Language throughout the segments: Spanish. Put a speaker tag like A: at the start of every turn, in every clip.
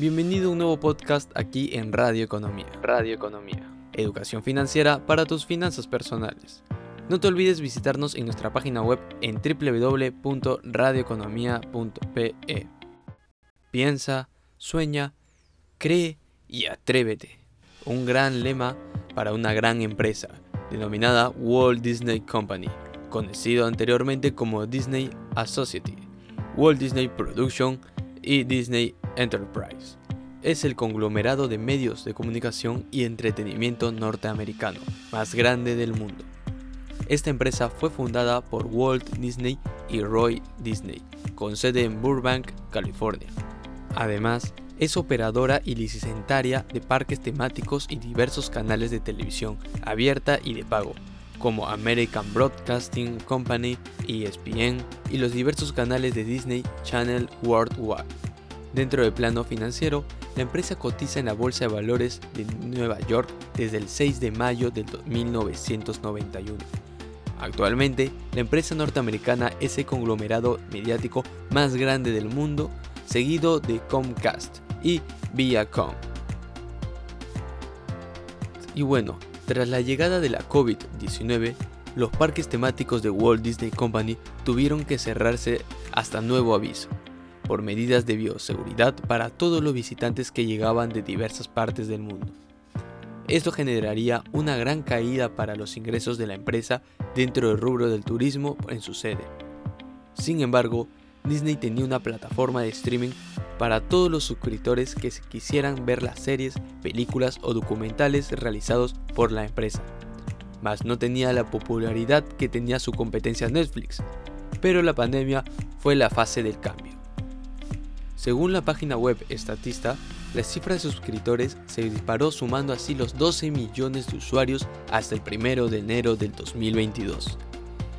A: Bienvenido a un nuevo podcast aquí en Radio Economía. Radio Economía. Educación financiera para tus finanzas personales. No te olvides visitarnos en nuestra página web en www.radioeconomía.pe. Piensa, sueña, cree y atrévete. Un gran lema para una gran empresa, denominada Walt Disney Company, conocido anteriormente como Disney Associates, Walt Disney Production y Disney Enterprise. Es el conglomerado de medios de comunicación y entretenimiento norteamericano más grande del mundo. Esta empresa fue fundada por Walt Disney y Roy Disney, con sede en Burbank, California. Además, es operadora y licenciataria de parques temáticos y diversos canales de televisión abierta y de pago, como American Broadcasting Company, ESPN y los diversos canales de Disney Channel Worldwide. Dentro del plano financiero, la empresa cotiza en la Bolsa de Valores de Nueva York desde el 6 de mayo de 1991. Actualmente, la empresa norteamericana es el conglomerado mediático más grande del mundo, seguido de Comcast y Viacom. Y bueno, tras la llegada de la COVID-19, los parques temáticos de Walt Disney Company tuvieron que cerrarse hasta nuevo aviso por medidas de bioseguridad para todos los visitantes que llegaban de diversas partes del mundo. Esto generaría una gran caída para los ingresos de la empresa dentro del rubro del turismo en su sede. Sin embargo, Disney tenía una plataforma de streaming para todos los suscriptores que quisieran ver las series, películas o documentales realizados por la empresa. Mas no tenía la popularidad que tenía su competencia Netflix, pero la pandemia fue la fase del cambio. Según la página web Estatista, la cifra de suscriptores se disparó sumando así los 12 millones de usuarios hasta el 1 de enero del 2022.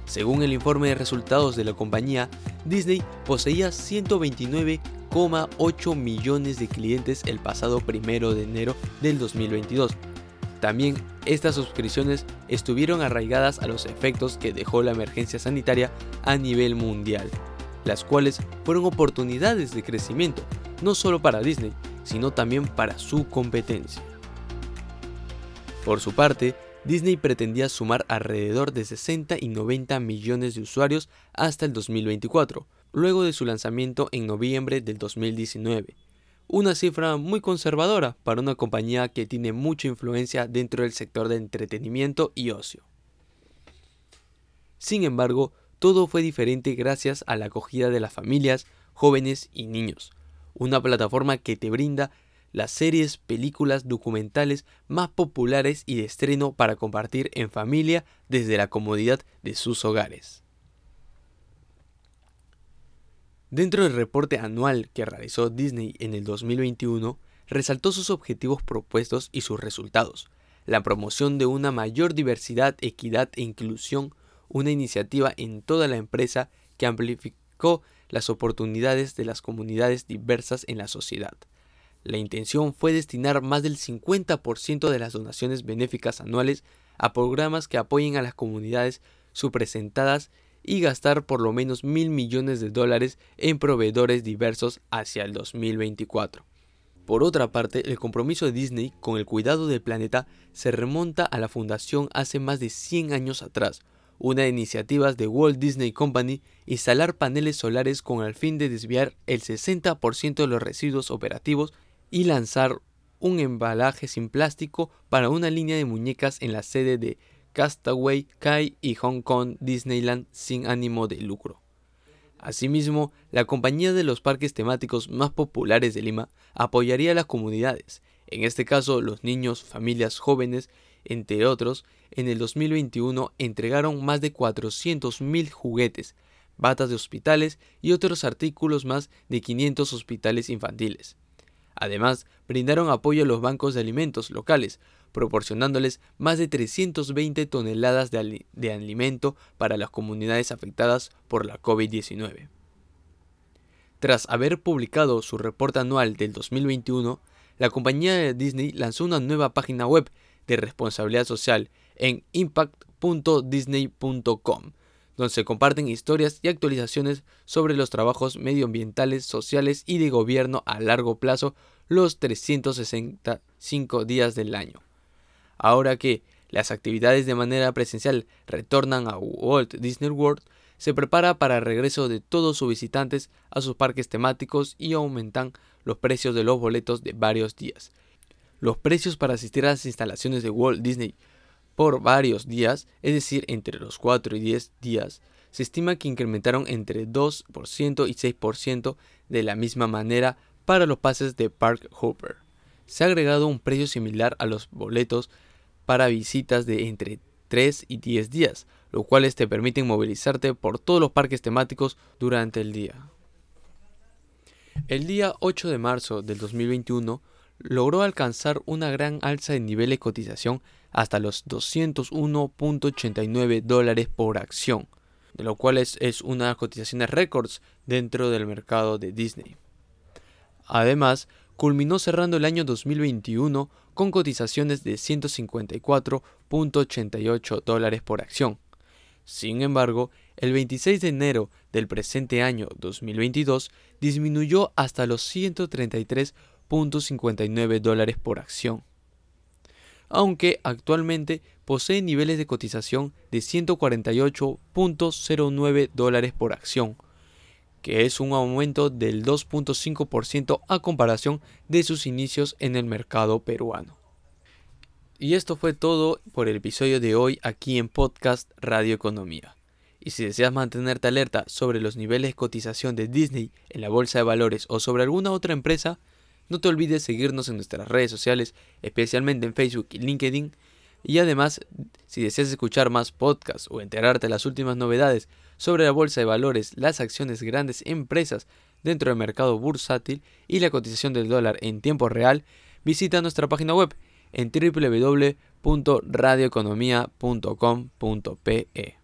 A: Según el informe de resultados de la compañía, Disney poseía 129,8 millones de clientes el pasado 1 de enero del 2022. También estas suscripciones estuvieron arraigadas a los efectos que dejó la emergencia sanitaria a nivel mundial las cuales fueron oportunidades de crecimiento, no solo para Disney, sino también para su competencia. Por su parte, Disney pretendía sumar alrededor de 60 y 90 millones de usuarios hasta el 2024, luego de su lanzamiento en noviembre del 2019. Una cifra muy conservadora para una compañía que tiene mucha influencia dentro del sector de entretenimiento y ocio. Sin embargo, todo fue diferente gracias a la acogida de las familias, jóvenes y niños. Una plataforma que te brinda las series, películas, documentales más populares y de estreno para compartir en familia desde la comodidad de sus hogares. Dentro del reporte anual que realizó Disney en el 2021, resaltó sus objetivos propuestos y sus resultados, la promoción de una mayor diversidad, equidad e inclusión una iniciativa en toda la empresa que amplificó las oportunidades de las comunidades diversas en la sociedad. La intención fue destinar más del 50% de las donaciones benéficas anuales a programas que apoyen a las comunidades subpresentadas y gastar por lo menos mil millones de dólares en proveedores diversos hacia el 2024. Por otra parte, el compromiso de Disney con el cuidado del planeta se remonta a la fundación hace más de 100 años atrás, una de iniciativas de Walt Disney Company, instalar paneles solares con el fin de desviar el 60% de los residuos operativos y lanzar un embalaje sin plástico para una línea de muñecas en la sede de Castaway Kai y Hong Kong Disneyland sin ánimo de lucro. Asimismo, la compañía de los parques temáticos más populares de Lima apoyaría a las comunidades, en este caso los niños, familias jóvenes entre otros, en el 2021 entregaron más de 400.000 juguetes, batas de hospitales y otros artículos más de 500 hospitales infantiles. Además, brindaron apoyo a los bancos de alimentos locales, proporcionándoles más de 320 toneladas de, de alimento para las comunidades afectadas por la COVID-19. Tras haber publicado su reporte anual del 2021, la compañía de Disney lanzó una nueva página web de responsabilidad social en impact.disney.com, donde se comparten historias y actualizaciones sobre los trabajos medioambientales, sociales y de gobierno a largo plazo los 365 días del año. Ahora que las actividades de manera presencial retornan a Walt Disney World, se prepara para el regreso de todos sus visitantes a sus parques temáticos y aumentan los precios de los boletos de varios días. Los precios para asistir a las instalaciones de Walt Disney por varios días, es decir, entre los 4 y 10 días, se estima que incrementaron entre 2% y 6% de la misma manera para los pases de Park Hopper. Se ha agregado un precio similar a los boletos para visitas de entre 3 y 10 días, los cuales te permiten movilizarte por todos los parques temáticos durante el día. El día 8 de marzo del 2021 logró alcanzar una gran alza de nivel de cotización hasta los 201.89 dólares por acción, de lo cual es, una cotización de récords dentro del mercado de Disney. Además, culminó cerrando el año 2021 con cotizaciones de 154.88 dólares por acción. Sin embargo, el 26 de enero del presente año 2022 disminuyó hasta los 133.59 dólares por acción, aunque actualmente posee niveles de cotización de 148.09 dólares por acción, que es un aumento del 2.5% a comparación de sus inicios en el mercado peruano. Y esto fue todo por el episodio de hoy aquí en Podcast Radio Economía. Y si deseas mantenerte alerta sobre los niveles de cotización de Disney en la bolsa de valores o sobre alguna otra empresa, no te olvides seguirnos en nuestras redes sociales, especialmente en Facebook y LinkedIn. Y además, si deseas escuchar más podcasts o enterarte de las últimas novedades sobre la bolsa de valores, las acciones de grandes empresas dentro del mercado bursátil y la cotización del dólar en tiempo real, visita nuestra página web en www.radioeconomia.com.pe.